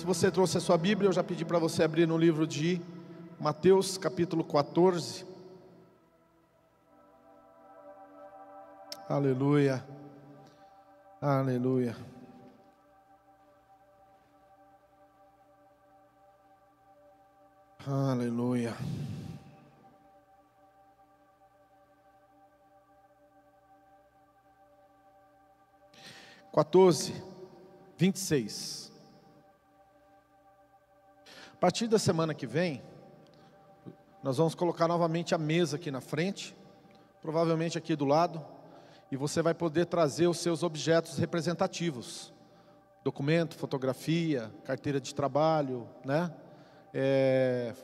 Se você trouxe a sua Bíblia, eu já pedi para você abrir no livro de Mateus, capítulo 14. Aleluia. Aleluia. Aleluia. Quatorze, vinte e seis. A partir da semana que vem, nós vamos colocar novamente a mesa aqui na frente, provavelmente aqui do lado, e você vai poder trazer os seus objetos representativos: documento, fotografia, carteira de trabalho, né? É,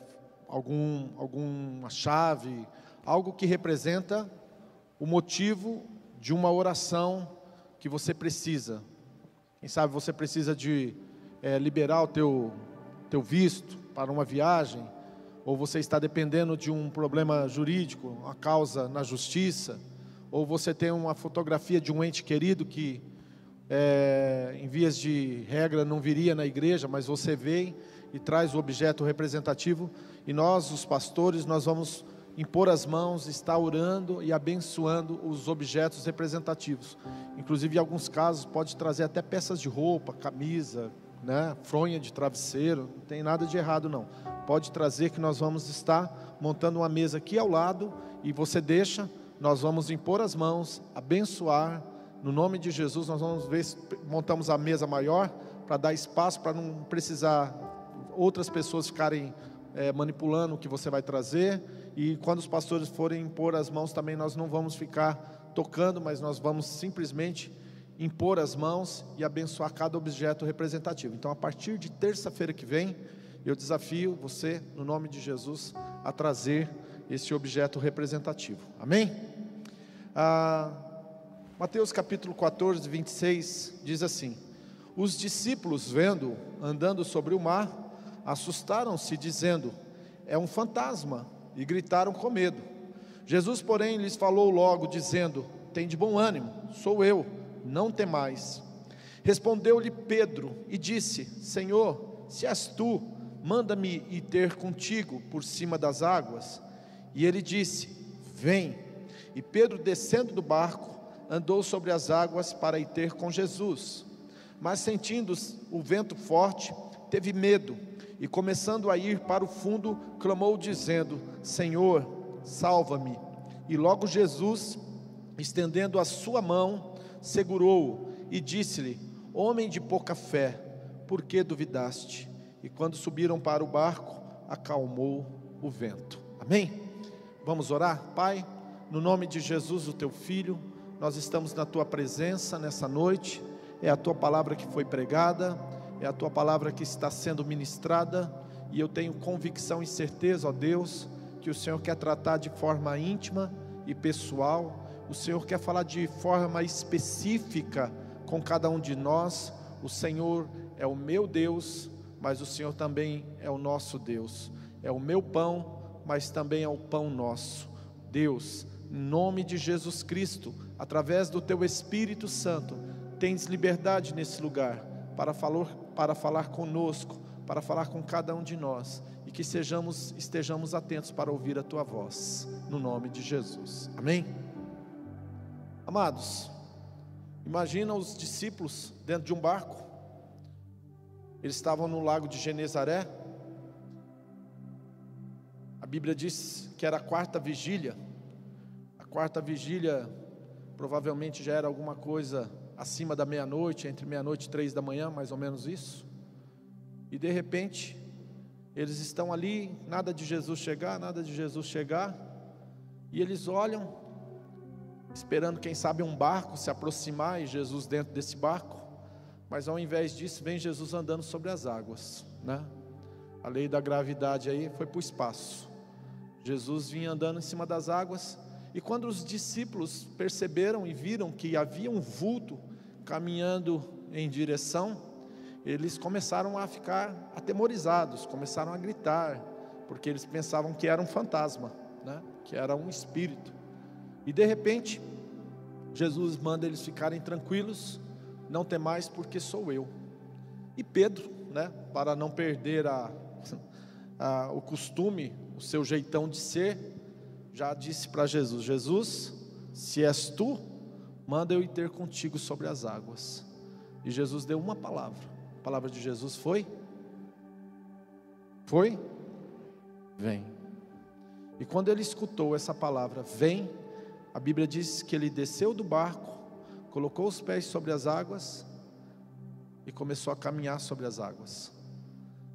algum, alguma chave, algo que representa o motivo de uma oração que você precisa. Quem sabe você precisa de é, liberar o teu, teu visto para uma viagem, ou você está dependendo de um problema jurídico, uma causa na justiça, ou você tem uma fotografia de um ente querido que, é, em vias de regra, não viria na igreja, mas você vem e traz o objeto representativo, e nós, os pastores, nós vamos impor as mãos, estar orando e abençoando os objetos representativos. Inclusive, em alguns casos, pode trazer até peças de roupa, camisa, né, fronha de travesseiro, não tem nada de errado não. Pode trazer que nós vamos estar montando uma mesa aqui ao lado e você deixa, nós vamos impor as mãos, abençoar, no nome de Jesus, nós vamos ver se montamos a mesa maior para dar espaço para não precisar outras pessoas ficarem é, manipulando o que você vai trazer. E quando os pastores forem impor as mãos também, nós não vamos ficar tocando, mas nós vamos simplesmente impor as mãos e abençoar cada objeto representativo. Então, a partir de terça-feira que vem, eu desafio você, no nome de Jesus, a trazer esse objeto representativo. Amém? Ah, Mateus capítulo 14, 26 diz assim: Os discípulos, vendo andando sobre o mar, assustaram-se, dizendo: É um fantasma, e gritaram com medo. Jesus, porém, lhes falou logo, dizendo: Tem de bom ânimo, sou eu não temais. Respondeu-lhe Pedro e disse: Senhor, se és tu, manda-me ir ter contigo por cima das águas. E ele disse: Vem. E Pedro, descendo do barco, andou sobre as águas para ir ter com Jesus. Mas sentindo o vento forte, teve medo e, começando a ir para o fundo, clamou, dizendo: Senhor, salva-me. E logo Jesus, estendendo a sua mão, segurou-o e disse-lhe: Homem de pouca fé, por que duvidaste? E quando subiram para o barco, acalmou o vento. Amém? Vamos orar? Pai, no nome de Jesus, o teu filho, nós estamos na tua presença nessa noite. É a tua palavra que foi pregada, é a tua palavra que está sendo ministrada, e eu tenho convicção e certeza, ó Deus, que o Senhor quer tratar de forma íntima e pessoal o Senhor quer falar de forma específica com cada um de nós. O Senhor é o meu Deus, mas o Senhor também é o nosso Deus. É o meu pão, mas também é o pão nosso. Deus, em nome de Jesus Cristo, através do teu Espírito Santo, tens liberdade nesse lugar para falar, para falar conosco, para falar com cada um de nós e que sejamos estejamos atentos para ouvir a tua voz, no nome de Jesus. Amém. Amados, imagina os discípulos dentro de um barco. Eles estavam no lago de Genezaré. A Bíblia diz que era a quarta vigília. A quarta vigília provavelmente já era alguma coisa acima da meia-noite, entre meia-noite e três da manhã, mais ou menos isso. E de repente, eles estão ali, nada de Jesus chegar, nada de Jesus chegar, e eles olham esperando, quem sabe, um barco se aproximar e Jesus dentro desse barco, mas ao invés disso, vem Jesus andando sobre as águas, né? A lei da gravidade aí foi para o espaço. Jesus vinha andando em cima das águas, e quando os discípulos perceberam e viram que havia um vulto caminhando em direção, eles começaram a ficar atemorizados, começaram a gritar, porque eles pensavam que era um fantasma, né? que era um espírito. E de repente, Jesus manda eles ficarem tranquilos, não tem mais porque sou eu. E Pedro, né, para não perder a, a, o costume, o seu jeitão de ser, já disse para Jesus: Jesus, se és tu, manda eu ir ter contigo sobre as águas. E Jesus deu uma palavra. A palavra de Jesus foi: Foi? Vem. E quando ele escutou essa palavra, vem, a Bíblia diz que ele desceu do barco, colocou os pés sobre as águas e começou a caminhar sobre as águas.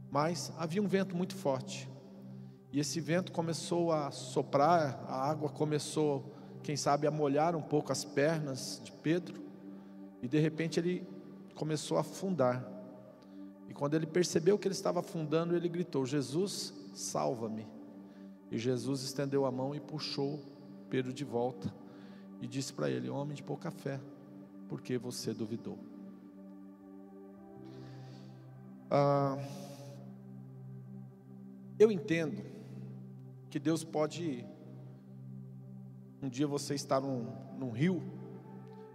Mas havia um vento muito forte. E esse vento começou a soprar, a água começou, quem sabe, a molhar um pouco as pernas de Pedro. E de repente ele começou a afundar. E quando ele percebeu que ele estava afundando, ele gritou: Jesus, salva-me. E Jesus estendeu a mão e puxou Pedro de volta e disse para ele: Homem de pouca fé, por que você duvidou? Ah, eu entendo que Deus pode, um dia você estar num, num rio,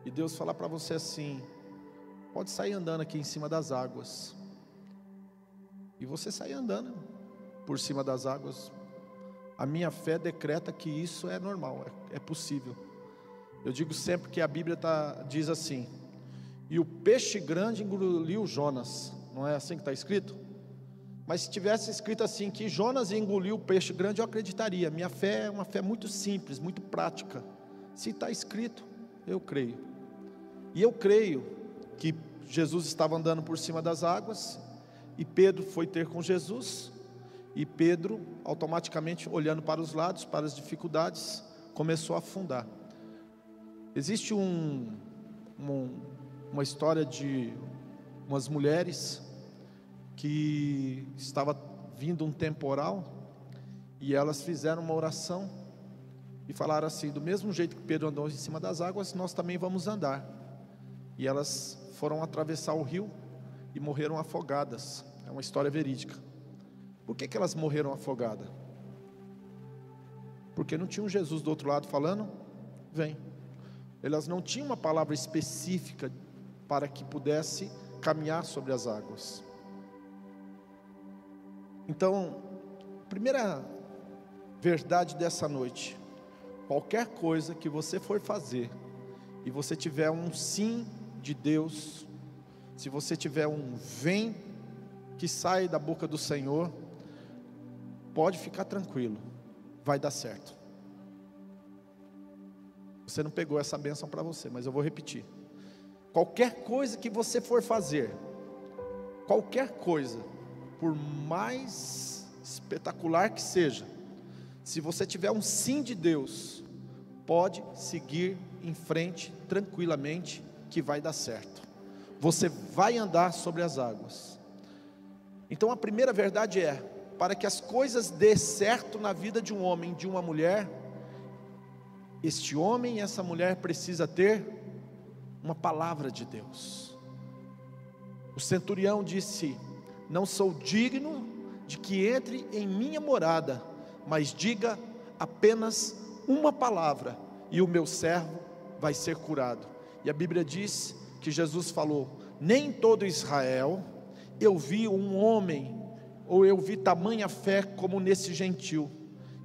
e Deus falar para você assim: pode sair andando aqui em cima das águas, e você sair andando por cima das águas, a minha fé decreta que isso é normal, é, é possível. Eu digo sempre que a Bíblia tá, diz assim: e o peixe grande engoliu Jonas. Não é assim que está escrito? Mas se tivesse escrito assim que Jonas engoliu o peixe grande, eu acreditaria. Minha fé é uma fé muito simples, muito prática. Se está escrito, eu creio. E eu creio que Jesus estava andando por cima das águas e Pedro foi ter com Jesus. E Pedro, automaticamente olhando para os lados, para as dificuldades, começou a afundar. Existe um, um, uma história de umas mulheres que estava vindo um temporal e elas fizeram uma oração e falaram assim: do mesmo jeito que Pedro andou em cima das águas, nós também vamos andar. E elas foram atravessar o rio e morreram afogadas. É uma história verídica. Por que, que elas morreram afogadas? Porque não tinha um Jesus do outro lado falando: vem. Elas não tinham uma palavra específica para que pudesse caminhar sobre as águas. Então, primeira verdade dessa noite: qualquer coisa que você for fazer e você tiver um sim de Deus, se você tiver um vem que sai da boca do Senhor, pode ficar tranquilo, vai dar certo. Você não pegou essa bênção para você, mas eu vou repetir. Qualquer coisa que você for fazer, qualquer coisa, por mais espetacular que seja, se você tiver um sim de Deus, pode seguir em frente tranquilamente, que vai dar certo. Você vai andar sobre as águas. Então a primeira verdade é: para que as coisas dê certo na vida de um homem, de uma mulher, este homem e essa mulher precisa ter uma palavra de Deus. O centurião disse: não sou digno de que entre em minha morada, mas diga apenas uma palavra e o meu servo vai ser curado. E a Bíblia diz que Jesus falou: Nem todo Israel eu vi um homem, ou eu vi tamanha fé como nesse gentil.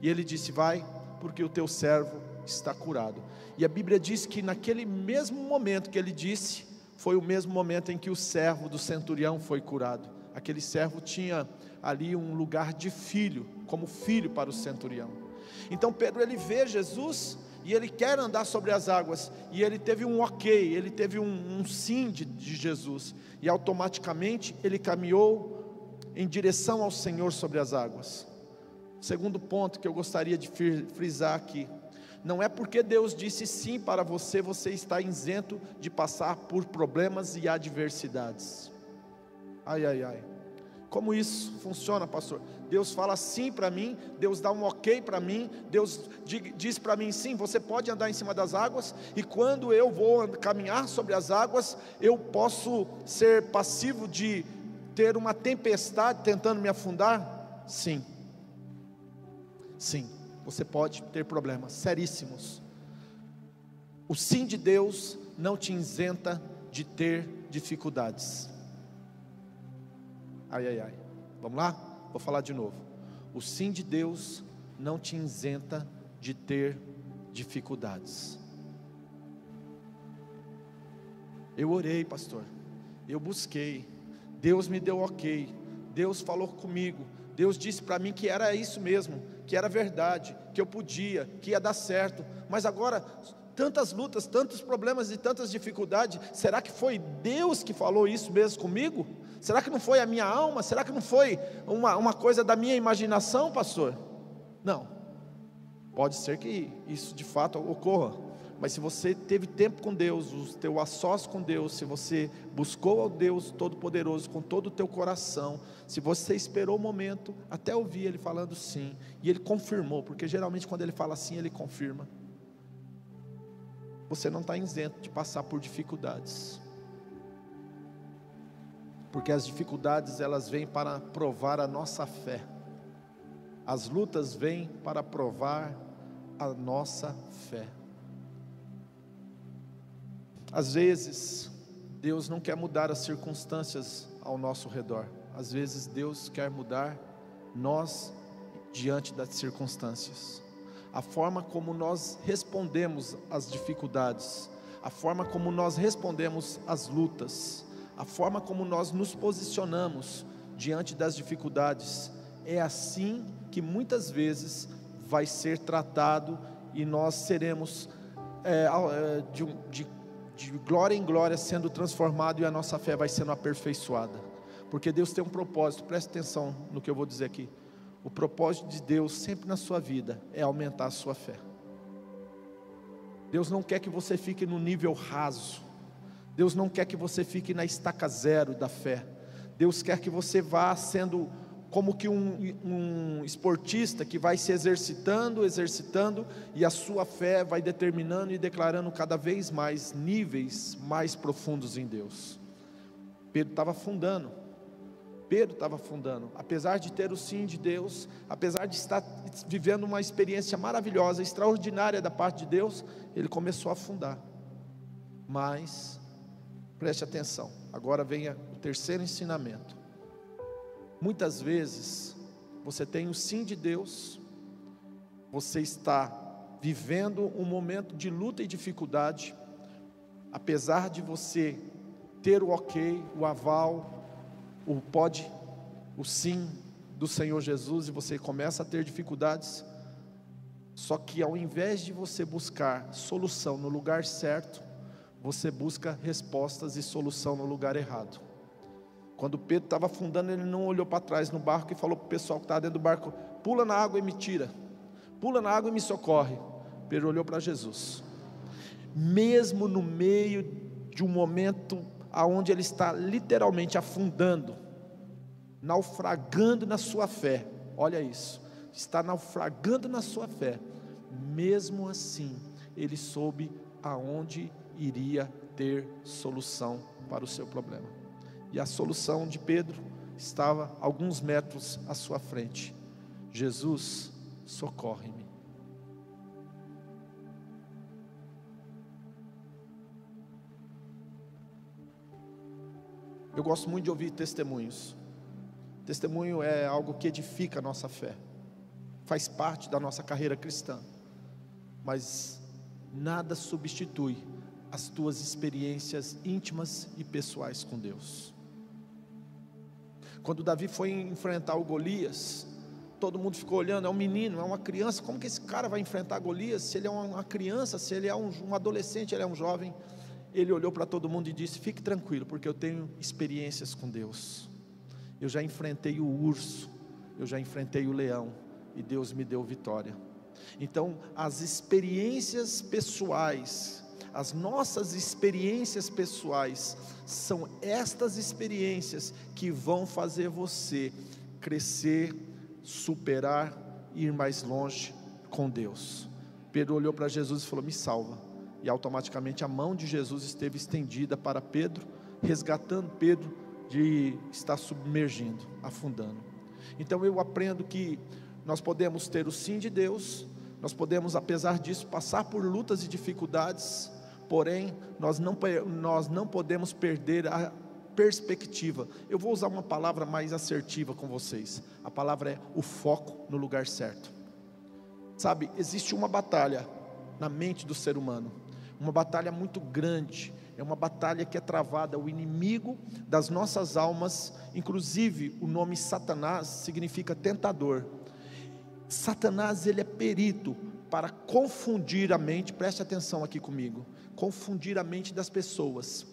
E ele disse: Vai, porque o teu servo está curado. E a Bíblia diz que naquele mesmo momento que ele disse, foi o mesmo momento em que o servo do centurião foi curado aquele servo tinha ali um lugar de filho, como filho para o centurião. Então Pedro ele vê Jesus e ele quer andar sobre as águas, e ele teve um ok, ele teve um, um sim de, de Jesus, e automaticamente ele caminhou em direção ao Senhor sobre as águas. Segundo ponto que eu gostaria de frisar aqui, não é porque Deus disse sim para você, você está isento de passar por problemas e adversidades. Ai, ai, ai. Como isso funciona, pastor? Deus fala sim para mim, Deus dá um ok para mim, Deus diz para mim sim, você pode andar em cima das águas, e quando eu vou caminhar sobre as águas, eu posso ser passivo de ter uma tempestade tentando me afundar? Sim. Sim, você pode ter problemas seríssimos. O sim de Deus não te isenta de ter dificuldades. Ai, ai, ai. Vamos lá? Vou falar de novo. O sim de Deus não te isenta de ter dificuldades. Eu orei, pastor. Eu busquei. Deus me deu ok. Deus falou comigo. Deus disse para mim que era isso mesmo, que era verdade, que eu podia, que ia dar certo. Mas agora, tantas lutas, tantos problemas e tantas dificuldades, será que foi Deus que falou isso mesmo comigo? Será que não foi a minha alma? Será que não foi uma, uma coisa da minha imaginação, pastor? Não. Pode ser que isso de fato ocorra, mas se você teve tempo com Deus, o teu assós com Deus, se você buscou ao Deus Todo-Poderoso com todo o teu coração, se você esperou o momento até ouvir Ele falando sim, e Ele confirmou, porque geralmente quando Ele fala sim, Ele confirma. Você não está isento de passar por dificuldades, porque as dificuldades elas vêm para provar a nossa fé, as lutas vêm para provar a nossa fé. Às vezes, Deus não quer mudar as circunstâncias ao nosso redor. Às vezes, Deus quer mudar nós diante das circunstâncias. A forma como nós respondemos às dificuldades, a forma como nós respondemos às lutas, a forma como nós nos posicionamos diante das dificuldades, é assim que muitas vezes vai ser tratado e nós seremos é, de, de de glória em glória sendo transformado e a nossa fé vai sendo aperfeiçoada. Porque Deus tem um propósito, preste atenção no que eu vou dizer aqui. O propósito de Deus sempre na sua vida é aumentar a sua fé. Deus não quer que você fique no nível raso. Deus não quer que você fique na estaca zero da fé. Deus quer que você vá sendo como que um, um esportista que vai se exercitando, exercitando, e a sua fé vai determinando e declarando cada vez mais níveis mais profundos em Deus. Pedro estava afundando. Pedro estava afundando, apesar de ter o sim de Deus, apesar de estar vivendo uma experiência maravilhosa, extraordinária da parte de Deus, ele começou a afundar. Mas, preste atenção, agora vem o terceiro ensinamento. Muitas vezes você tem o sim de Deus, você está vivendo um momento de luta e dificuldade, apesar de você ter o ok, o aval, o pode, o sim do Senhor Jesus e você começa a ter dificuldades, só que ao invés de você buscar solução no lugar certo, você busca respostas e solução no lugar errado. Quando Pedro estava afundando, ele não olhou para trás no barco e falou para o pessoal que estava dentro do barco: pula na água e me tira, pula na água e me socorre. Pedro olhou para Jesus. Mesmo no meio de um momento aonde ele está literalmente afundando, naufragando na sua fé, olha isso, está naufragando na sua fé, mesmo assim, ele soube aonde iria ter solução para o seu problema. E a solução de Pedro estava alguns metros à sua frente: Jesus, socorre-me. Eu gosto muito de ouvir testemunhos. Testemunho é algo que edifica a nossa fé, faz parte da nossa carreira cristã, mas nada substitui as tuas experiências íntimas e pessoais com Deus. Quando Davi foi enfrentar o Golias, todo mundo ficou olhando, é um menino, é uma criança, como que esse cara vai enfrentar Golias? Se ele é uma criança, se ele é um, um adolescente, ele é um jovem. Ele olhou para todo mundo e disse: Fique tranquilo, porque eu tenho experiências com Deus. Eu já enfrentei o urso, eu já enfrentei o leão, e Deus me deu vitória. Então, as experiências pessoais as nossas experiências pessoais são estas experiências que vão fazer você crescer, superar, ir mais longe com Deus. Pedro olhou para Jesus e falou: Me salva. E automaticamente a mão de Jesus esteve estendida para Pedro, resgatando Pedro de estar submergindo, afundando. Então eu aprendo que nós podemos ter o sim de Deus, nós podemos, apesar disso, passar por lutas e dificuldades, porém, nós não, nós não podemos perder a perspectiva. Eu vou usar uma palavra mais assertiva com vocês. A palavra é o foco no lugar certo. Sabe, existe uma batalha na mente do ser humano, uma batalha muito grande, é uma batalha que é travada, o inimigo das nossas almas, inclusive o nome Satanás significa tentador. Satanás ele é perito para confundir a mente, preste atenção aqui comigo, confundir a mente das pessoas,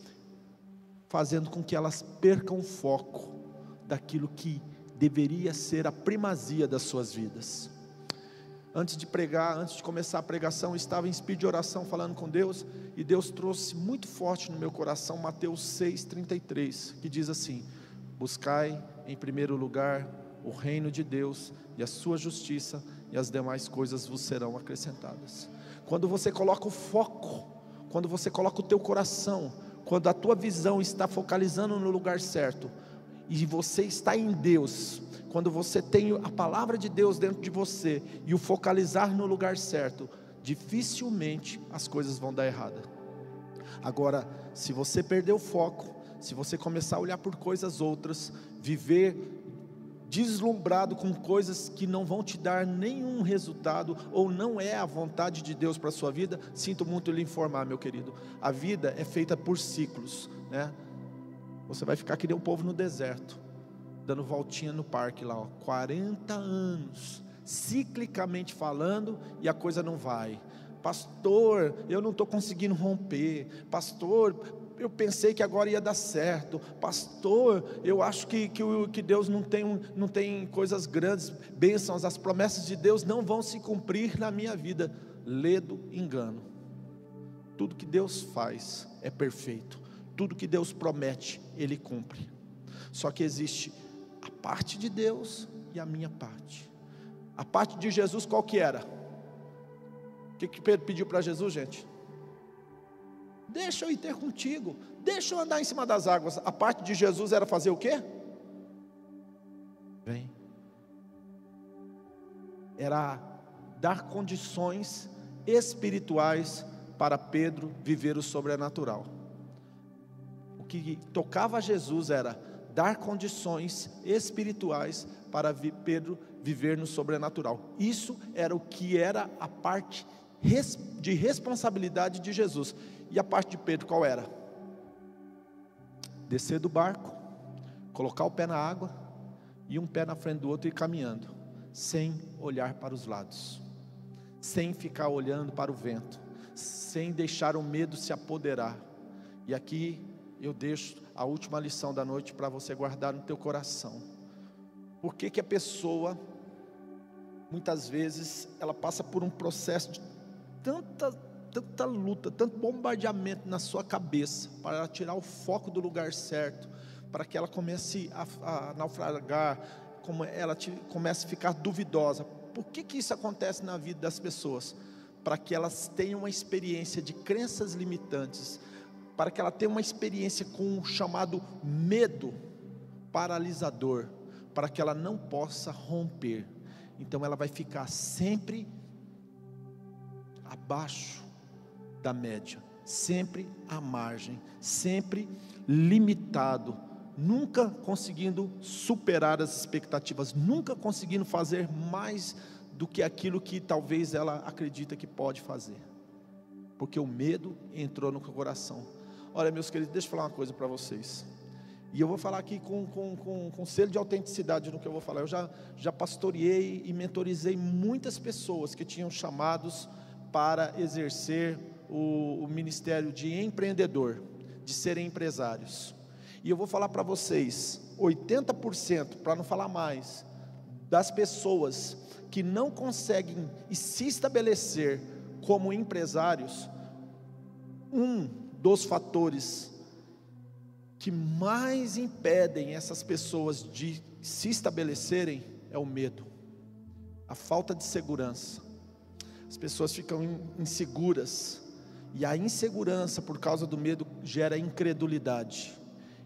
fazendo com que elas percam o foco daquilo que deveria ser a primazia das suas vidas. Antes de pregar, antes de começar a pregação, eu estava em espírito de oração falando com Deus, e Deus trouxe muito forte no meu coração Mateus 6,33, que diz assim: Buscai em primeiro lugar o reino de Deus e a sua justiça, e as demais coisas vos serão acrescentadas. Quando você coloca o foco, quando você coloca o teu coração, quando a tua visão está focalizando no lugar certo, e você está em Deus, quando você tem a palavra de Deus dentro de você e o focalizar no lugar certo, dificilmente as coisas vão dar errada. Agora, se você perder o foco, se você começar a olhar por coisas outras, viver deslumbrado com coisas que não vão te dar nenhum resultado ou não é a vontade de Deus para a sua vida, sinto muito lhe informar, meu querido. A vida é feita por ciclos, né? Você vai ficar que nem o povo no deserto dando voltinha no parque lá, ó, 40 anos, ciclicamente falando, e a coisa não vai. Pastor, eu não estou conseguindo romper. Pastor, eu pensei que agora ia dar certo. Pastor, eu acho que, que, que Deus não tem, não tem coisas grandes, bênçãos, as promessas de Deus não vão se cumprir na minha vida. Ledo engano. Tudo que Deus faz é perfeito. Tudo que Deus promete, Ele cumpre. Só que existe a parte de Deus e a minha parte. A parte de Jesus qual que era? O que, que Pedro pediu para Jesus, gente? Deixa eu ir ter contigo, deixa eu andar em cima das águas. A parte de Jesus era fazer o quê? Vem. Era dar condições espirituais para Pedro viver o sobrenatural. O que tocava a Jesus era dar condições espirituais para Pedro viver no sobrenatural. Isso era o que era a parte de responsabilidade de Jesus. E a parte de Pedro qual era? Descer do barco, colocar o pé na água e um pé na frente do outro e ir caminhando, sem olhar para os lados, sem ficar olhando para o vento, sem deixar o medo se apoderar. E aqui eu deixo a última lição da noite para você guardar no teu coração. Por que, que a pessoa, muitas vezes, ela passa por um processo de tanta, tanta luta, tanto bombardeamento na sua cabeça, para tirar o foco do lugar certo, para que ela comece a, a naufragar, como ela te, comece a ficar duvidosa. Por que, que isso acontece na vida das pessoas? Para que elas tenham uma experiência de crenças limitantes, para que ela tenha uma experiência com o chamado medo paralisador, para que ela não possa romper. Então ela vai ficar sempre abaixo da média, sempre à margem, sempre limitado, nunca conseguindo superar as expectativas, nunca conseguindo fazer mais do que aquilo que talvez ela acredita que pode fazer, porque o medo entrou no coração. Olha, meus queridos, deixa eu falar uma coisa para vocês. E eu vou falar aqui com, com, com, com selo de autenticidade no que eu vou falar. Eu já, já pastoreei e mentorizei muitas pessoas que tinham chamados para exercer o, o ministério de empreendedor, de serem empresários. E eu vou falar para vocês: 80%, para não falar mais, das pessoas que não conseguem se estabelecer como empresários, um dos fatores que mais impedem essas pessoas de se estabelecerem é o medo, a falta de segurança. As pessoas ficam inseguras, e a insegurança por causa do medo gera incredulidade.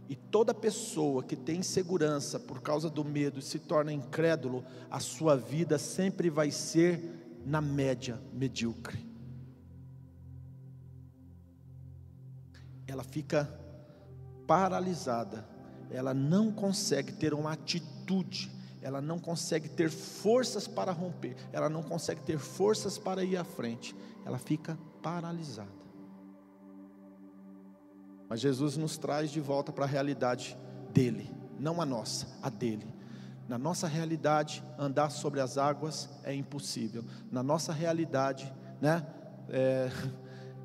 E toda pessoa que tem insegurança por causa do medo se torna incrédulo, a sua vida sempre vai ser na média medíocre. ela fica paralisada, ela não consegue ter uma atitude, ela não consegue ter forças para romper, ela não consegue ter forças para ir à frente, ela fica paralisada. Mas Jesus nos traz de volta para a realidade dele, não a nossa, a dele. Na nossa realidade, andar sobre as águas é impossível. Na nossa realidade, né, é,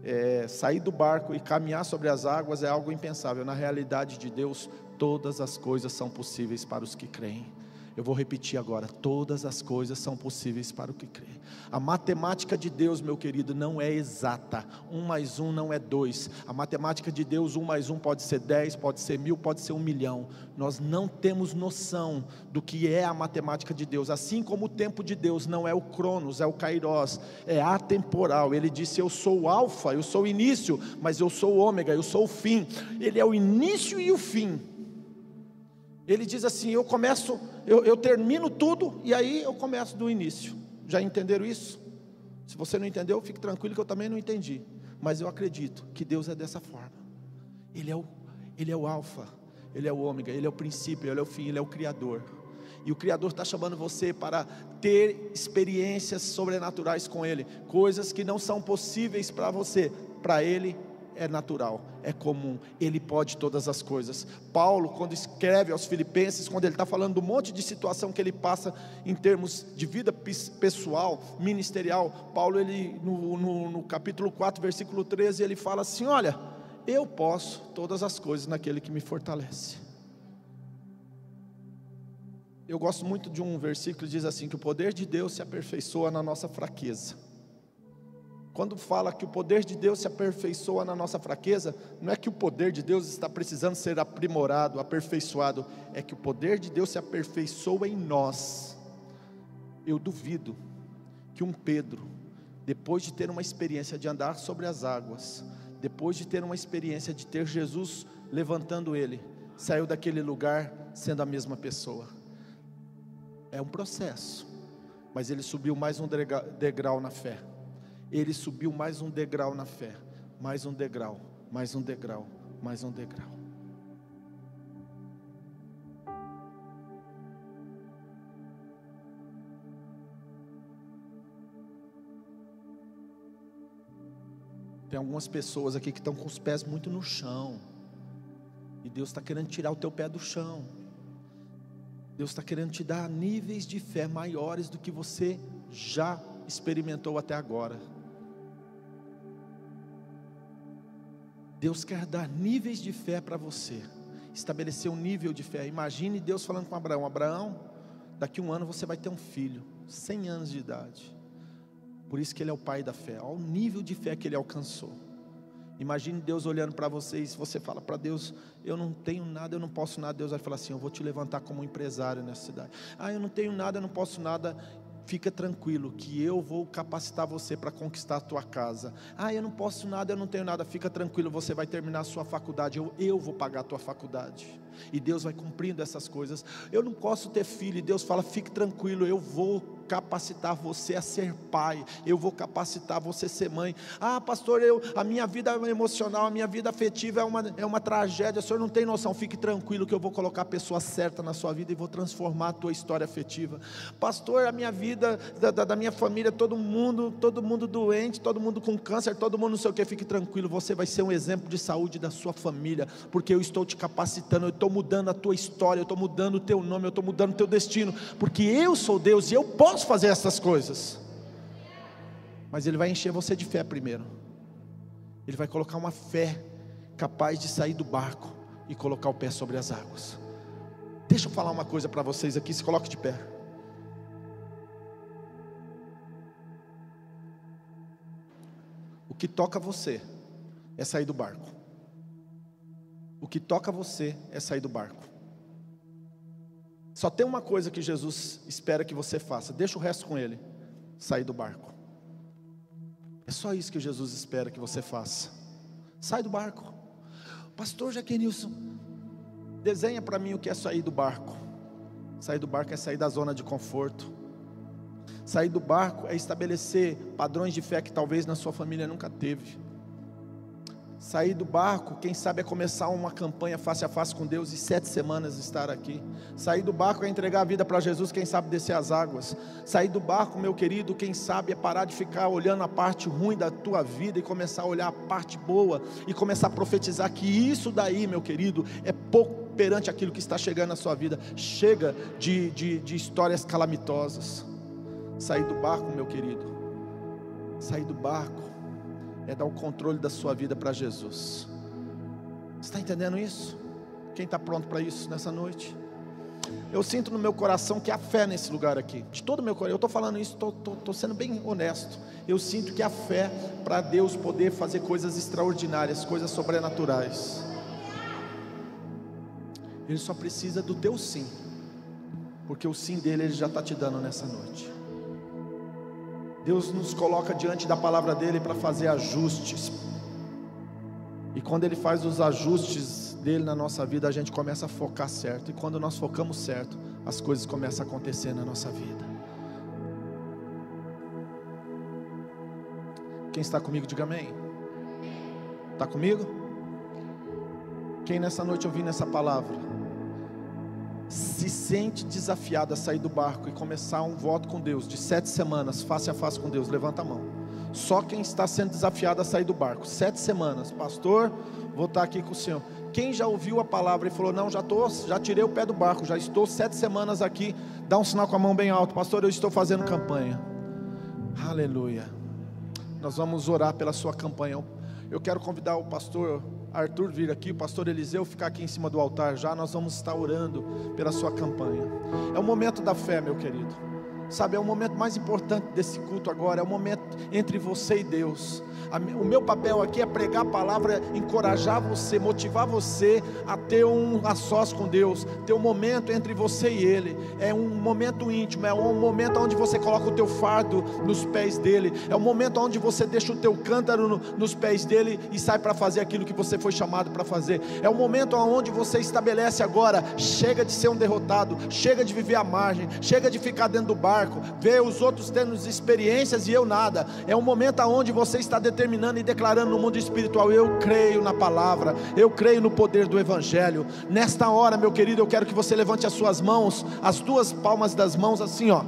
é, sair do barco e caminhar sobre as águas é algo impensável. Na realidade de Deus, todas as coisas são possíveis para os que creem. Eu vou repetir agora: todas as coisas são possíveis para o que crê. A matemática de Deus, meu querido, não é exata. Um mais um não é dois. A matemática de Deus, um mais um pode ser dez, pode ser mil, pode ser um milhão. Nós não temos noção do que é a matemática de Deus. Assim como o tempo de Deus não é o Cronos, é o Kairos, é atemporal. Ele disse: Eu sou o Alfa, eu sou o início, mas eu sou o Ômega, eu sou o fim. Ele é o início e o fim. Ele diz assim: Eu começo, eu, eu termino tudo e aí eu começo do início. Já entenderam isso? Se você não entendeu, fique tranquilo que eu também não entendi. Mas eu acredito que Deus é dessa forma. Ele é o, ele é o Alfa, Ele é o Ômega, Ele é o princípio, Ele é o fim, Ele é o Criador. E o Criador está chamando você para ter experiências sobrenaturais com Ele, coisas que não são possíveis para você, para Ele é natural, é comum, Ele pode todas as coisas. Paulo, quando escreve aos Filipenses, quando ele está falando do monte de situação que ele passa em termos de vida pessoal, ministerial, Paulo, ele, no, no, no capítulo 4, versículo 13, ele fala assim: Olha, eu posso todas as coisas naquele que me fortalece. Eu gosto muito de um versículo que diz assim: que o poder de Deus se aperfeiçoa na nossa fraqueza. Quando fala que o poder de Deus se aperfeiçoa na nossa fraqueza, não é que o poder de Deus está precisando ser aprimorado, aperfeiçoado, é que o poder de Deus se aperfeiçoa em nós. Eu duvido que um Pedro, depois de ter uma experiência de andar sobre as águas, depois de ter uma experiência de ter Jesus levantando ele, saiu daquele lugar sendo a mesma pessoa. É um processo, mas ele subiu mais um degrau na fé ele subiu mais um degrau na fé, mais um degrau, mais um degrau, mais um degrau. Tem algumas pessoas aqui que estão com os pés muito no chão. E Deus está querendo tirar o teu pé do chão. Deus está querendo te dar níveis de fé maiores do que você já experimentou até agora. Deus quer dar níveis de fé para você, estabelecer um nível de fé. Imagine Deus falando com Abraão: Abraão, daqui um ano você vai ter um filho, 100 anos de idade. Por isso que ele é o pai da fé, ao nível de fé que ele alcançou. Imagine Deus olhando para você e se você fala para Deus, eu não tenho nada, eu não posso nada, Deus vai falar assim, eu vou te levantar como empresário nessa cidade. Ah, eu não tenho nada, eu não posso nada, fica tranquilo que eu vou capacitar você para conquistar a tua casa. Ah, eu não posso nada, eu não tenho nada, fica tranquilo, você vai terminar a sua faculdade, eu, eu vou pagar a tua faculdade. E Deus vai cumprindo essas coisas. Eu não posso ter filho, e Deus fala: fique tranquilo, eu vou capacitar você a ser pai, eu vou capacitar você a ser mãe. Ah, pastor, eu, a minha vida emocional, a minha vida afetiva é uma, é uma tragédia, o senhor não tem noção, fique tranquilo que eu vou colocar a pessoa certa na sua vida e vou transformar a tua história afetiva. Pastor, a minha vida, da, da, da minha família, todo mundo, todo mundo doente, todo mundo com câncer, todo mundo não sei o que, fique tranquilo, você vai ser um exemplo de saúde da sua família, porque eu estou te capacitando, eu estou mudando a tua história, eu estou mudando o teu nome, eu estou mudando o teu destino, porque eu sou Deus e eu posso posso fazer essas coisas. Mas Ele vai encher você de fé primeiro. Ele vai colocar uma fé capaz de sair do barco e colocar o pé sobre as águas. Deixa eu falar uma coisa para vocês aqui, se coloque de pé. O que toca você é sair do barco. O que toca você é sair do barco. Só tem uma coisa que Jesus espera que você faça: deixa o resto com Ele, sair do barco. É só isso que Jesus espera que você faça. Sai do barco. Pastor Jaquenilson, desenha para mim o que é sair do barco. Sair do barco é sair da zona de conforto. Sair do barco é estabelecer padrões de fé que talvez na sua família nunca teve. Sair do barco, quem sabe é começar uma campanha face a face com Deus e sete semanas estar aqui. Sair do barco é entregar a vida para Jesus, quem sabe descer as águas. Sair do barco, meu querido, quem sabe é parar de ficar olhando a parte ruim da tua vida e começar a olhar a parte boa e começar a profetizar que isso daí, meu querido, é pouco perante aquilo que está chegando na sua vida. Chega de, de, de histórias calamitosas. Sair do barco, meu querido. Sair do barco é dar o controle da sua vida para Jesus. Está entendendo isso? Quem está pronto para isso nessa noite? Eu sinto no meu coração que há fé nesse lugar aqui, de todo o meu coração. Eu estou falando isso, estou sendo bem honesto. Eu sinto que há fé para Deus poder fazer coisas extraordinárias, coisas sobrenaturais. Ele só precisa do teu sim, porque o sim dele ele já está te dando nessa noite. Deus nos coloca diante da palavra dele para fazer ajustes. E quando ele faz os ajustes dele na nossa vida, a gente começa a focar certo. E quando nós focamos certo, as coisas começam a acontecer na nossa vida. Quem está comigo, diga amém. Está comigo? Quem nessa noite ouvindo essa palavra? Se sente desafiado a sair do barco e começar um voto com Deus de sete semanas, face a face com Deus, levanta a mão. Só quem está sendo desafiado a sair do barco, sete semanas, pastor, vou estar aqui com o Senhor. Quem já ouviu a palavra e falou: Não, já tô, já tirei o pé do barco, já estou sete semanas aqui, dá um sinal com a mão bem alto, pastor, eu estou fazendo campanha. Aleluia. Nós vamos orar pela sua campanha. Eu quero convidar o pastor Arthur vir aqui, o pastor Eliseu ficar aqui em cima do altar já, nós vamos estar orando pela sua campanha. É o momento da fé, meu querido. Sabe, é o momento mais importante desse culto agora, é o momento entre você e Deus. O meu papel aqui é pregar a palavra, encorajar você, motivar você a ter um a sós com Deus, ter um momento entre você e Ele. É um momento íntimo, é um momento onde você coloca o teu fardo nos pés dele, é um momento onde você deixa o teu cântaro no, nos pés dele e sai para fazer aquilo que você foi chamado para fazer. É o momento onde você estabelece agora, chega de ser um derrotado, chega de viver à margem, chega de ficar dentro do barco, ver os outros tendo experiências e eu nada. É um momento onde você está determinando e declarando no mundo espiritual: eu creio na palavra, eu creio no poder do Evangelho. Nesta hora, meu querido, eu quero que você levante as suas mãos, as duas palmas das mãos, assim, ó.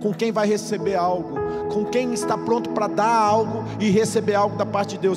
Com quem vai receber algo, com quem está pronto para dar algo e receber algo da parte de Deus.